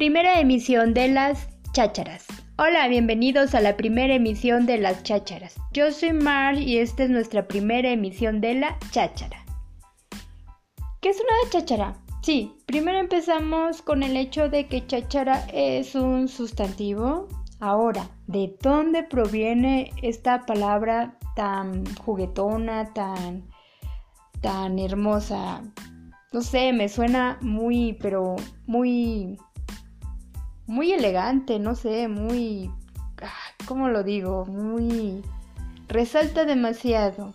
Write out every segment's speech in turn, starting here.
Primera emisión de las chácharas. Hola, bienvenidos a la primera emisión de las chácharas. Yo soy Mar y esta es nuestra primera emisión de la cháchara. ¿Qué es una cháchara? Sí, primero empezamos con el hecho de que cháchara es un sustantivo. Ahora, ¿de dónde proviene esta palabra tan juguetona, tan, tan hermosa? No sé, me suena muy, pero muy muy elegante, no sé, muy... Ah, ¿Cómo lo digo? Muy... resalta demasiado.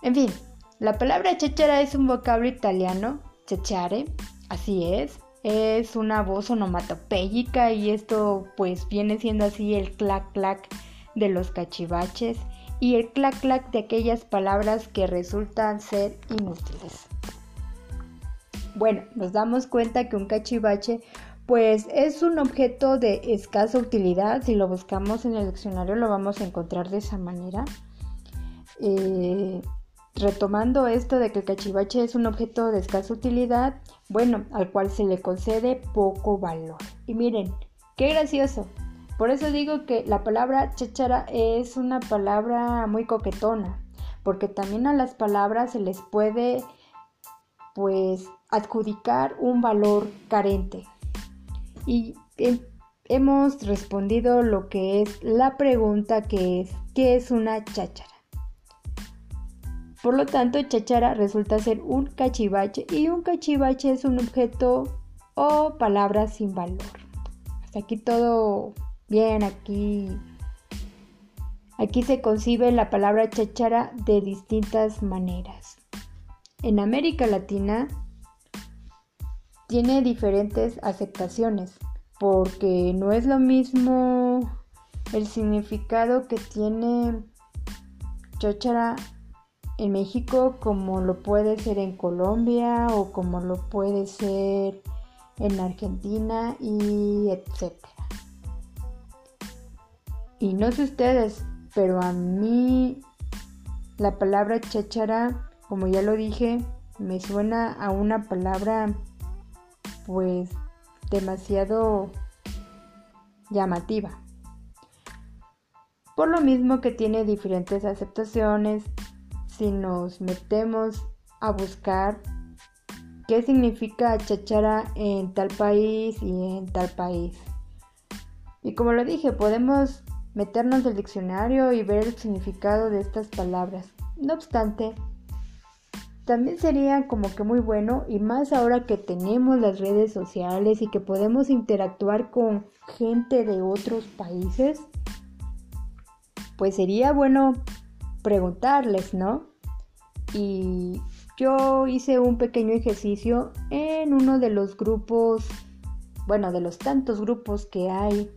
En fin, la palabra cháchara es un vocablo italiano, chachare, así es. Es una voz onomatopéyica y esto pues viene siendo así el clac clac de los cachivaches y el clac clac de aquellas palabras que resultan ser inútiles. Bueno, nos damos cuenta que un cachivache pues es un objeto de escasa utilidad. Si lo buscamos en el diccionario lo vamos a encontrar de esa manera. Eh, retomando esto de que el cachivache es un objeto de escasa utilidad, bueno, al cual se le concede poco valor. Y miren, qué gracioso. Por eso digo que la palabra chachara es una palabra muy coquetona, porque también a las palabras se les puede pues adjudicar un valor carente y hemos respondido lo que es la pregunta que es ¿qué es una cháchara? Por lo tanto, cháchara resulta ser un cachivache y un cachivache es un objeto o palabra sin valor. Hasta aquí todo bien, aquí aquí se concibe la palabra cháchara de distintas maneras. En América Latina tiene diferentes aceptaciones, porque no es lo mismo el significado que tiene chochara en México como lo puede ser en Colombia o como lo puede ser en Argentina y etcétera. Y no sé ustedes, pero a mí la palabra cháchara, como ya lo dije, me suena a una palabra pues demasiado llamativa. Por lo mismo que tiene diferentes aceptaciones, si nos metemos a buscar qué significa chachara en tal país y en tal país. Y como lo dije, podemos meternos al diccionario y ver el significado de estas palabras. No obstante, también sería como que muy bueno y más ahora que tenemos las redes sociales y que podemos interactuar con gente de otros países, pues sería bueno preguntarles, ¿no? Y yo hice un pequeño ejercicio en uno de los grupos, bueno, de los tantos grupos que hay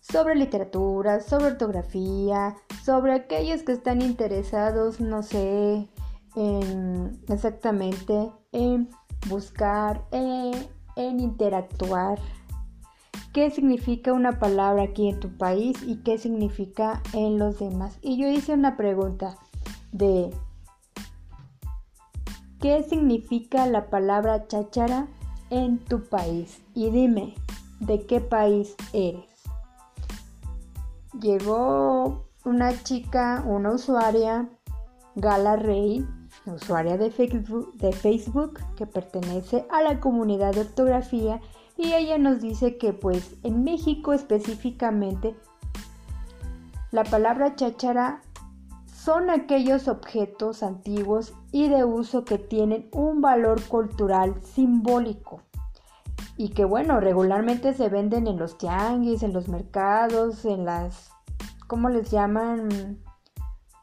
sobre literatura, sobre ortografía, sobre aquellos que están interesados, no sé, en, exactamente en buscar, en interactuar. ¿Qué significa una palabra aquí en tu país y qué significa en los demás? Y yo hice una pregunta de ¿qué significa la palabra cháchara en tu país? Y dime, ¿de qué país eres? Llegó una chica, una usuaria, Gala Rey, usuaria de Facebook, de Facebook que pertenece a la comunidad de ortografía y ella nos dice que pues en México específicamente la palabra cháchara son aquellos objetos antiguos y de uso que tienen un valor cultural simbólico y que bueno, regularmente se venden en los tianguis, en los mercados, en las, ¿cómo les llaman?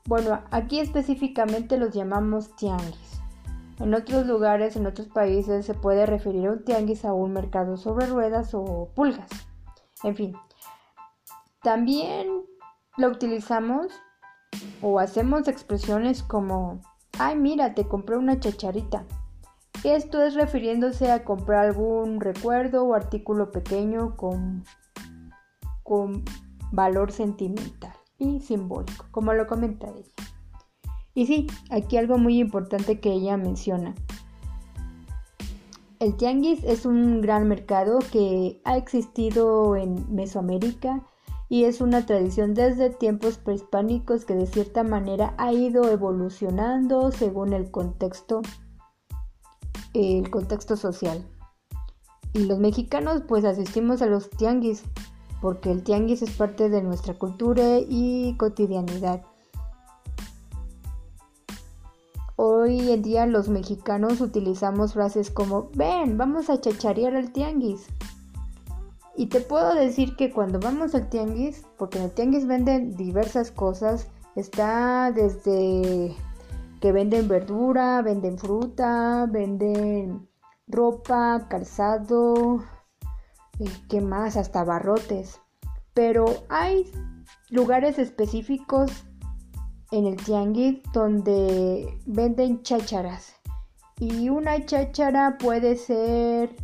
Bueno, aquí específicamente los llamamos tianguis. En otros lugares, en otros países, se puede referir a un tianguis a un mercado sobre ruedas o pulgas. En fin, también lo utilizamos o hacemos expresiones como, ay mira, te compré una chacharita. Esto es refiriéndose a comprar algún recuerdo o artículo pequeño con, con valor sentimental y simbólico, como lo comenta ella. Y sí, aquí algo muy importante que ella menciona. El tianguis es un gran mercado que ha existido en Mesoamérica y es una tradición desde tiempos prehispánicos que de cierta manera ha ido evolucionando según el contexto el contexto social. Y los mexicanos pues asistimos a los tianguis porque el tianguis es parte de nuestra cultura y cotidianidad. Hoy en día los mexicanos utilizamos frases como ven, vamos a chacharear al tianguis. Y te puedo decir que cuando vamos al tianguis, porque en el tianguis venden diversas cosas, está desde que venden verdura, venden fruta, venden ropa, calzado, qué más, hasta barrotes. Pero hay lugares específicos en el tianguis donde venden chácharas. Y una cháchara puede ser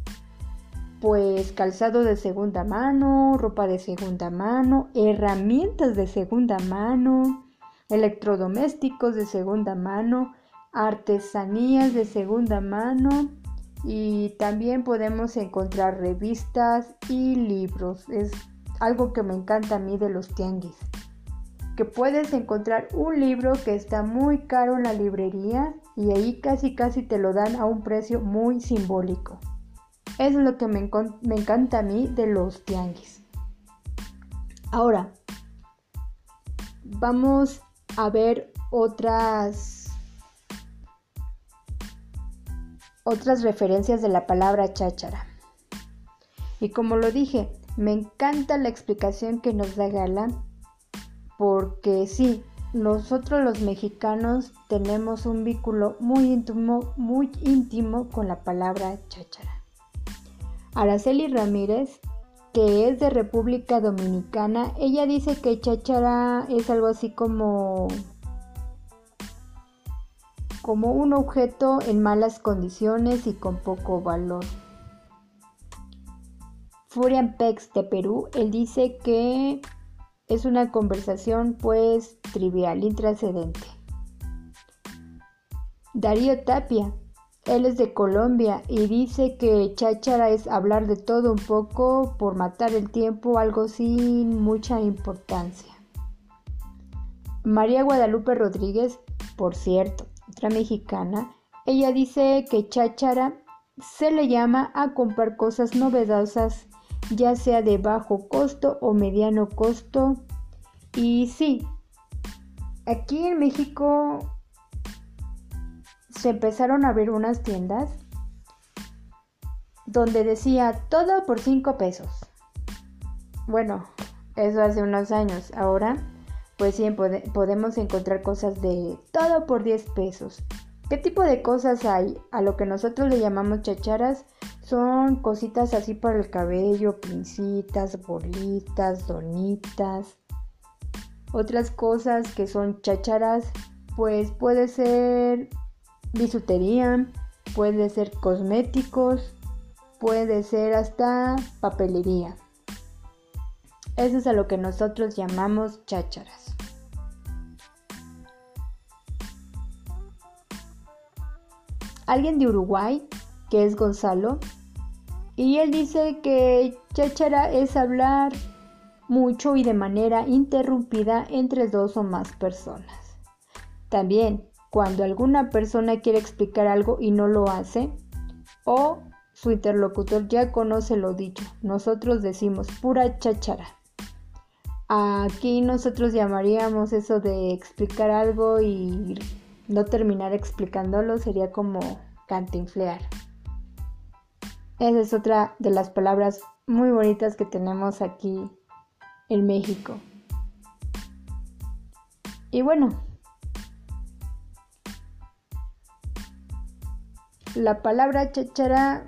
pues calzado de segunda mano, ropa de segunda mano, herramientas de segunda mano, electrodomésticos de segunda mano, artesanías de segunda mano y también podemos encontrar revistas y libros. Es algo que me encanta a mí de los tianguis. Que puedes encontrar un libro que está muy caro en la librería y ahí casi casi te lo dan a un precio muy simbólico. Es lo que me, me encanta a mí de los tianguis. Ahora, vamos a ver otras otras referencias de la palabra cháchara. Y como lo dije, me encanta la explicación que nos da Gala porque sí, nosotros los mexicanos tenemos un vínculo muy íntimo, muy íntimo con la palabra cháchara. Araceli Ramírez que es de República Dominicana, ella dice que cháchara es algo así como como un objeto en malas condiciones y con poco valor. Furian Pex de Perú, él dice que es una conversación pues trivial, intrascendente. Darío Tapia, él es de Colombia y dice que cháchara es hablar de todo un poco por matar el tiempo, algo sin mucha importancia. María Guadalupe Rodríguez, por cierto, mexicana, ella dice que cháchara se le llama a comprar cosas novedosas, ya sea de bajo costo o mediano costo. Y sí, aquí en México se empezaron a abrir unas tiendas donde decía todo por 5 pesos. Bueno, eso hace unos años. Ahora, pues sí, podemos encontrar cosas de todo por 10 pesos. ¿Qué tipo de cosas hay? A lo que nosotros le llamamos chacharas son cositas así para el cabello, pincitas, bolitas, donitas. Otras cosas que son chacharas, pues puede ser bisutería, puede ser cosméticos, puede ser hasta papelería. Eso es a lo que nosotros llamamos chácharas. Alguien de Uruguay, que es Gonzalo, y él dice que cháchara es hablar mucho y de manera interrumpida entre dos o más personas. También cuando alguna persona quiere explicar algo y no lo hace, o su interlocutor ya conoce lo dicho. Nosotros decimos pura cháchara. Aquí nosotros llamaríamos eso de explicar algo y no terminar explicándolo, sería como cantinflear. Esa es otra de las palabras muy bonitas que tenemos aquí en México. Y bueno, La palabra cháchara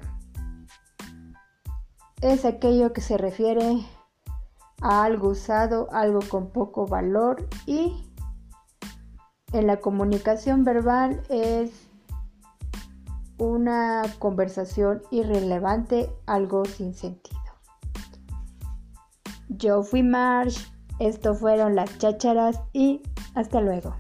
es aquello que se refiere a algo usado, algo con poco valor y en la comunicación verbal es una conversación irrelevante, algo sin sentido. Yo fui Marsh, esto fueron las chácharas y hasta luego.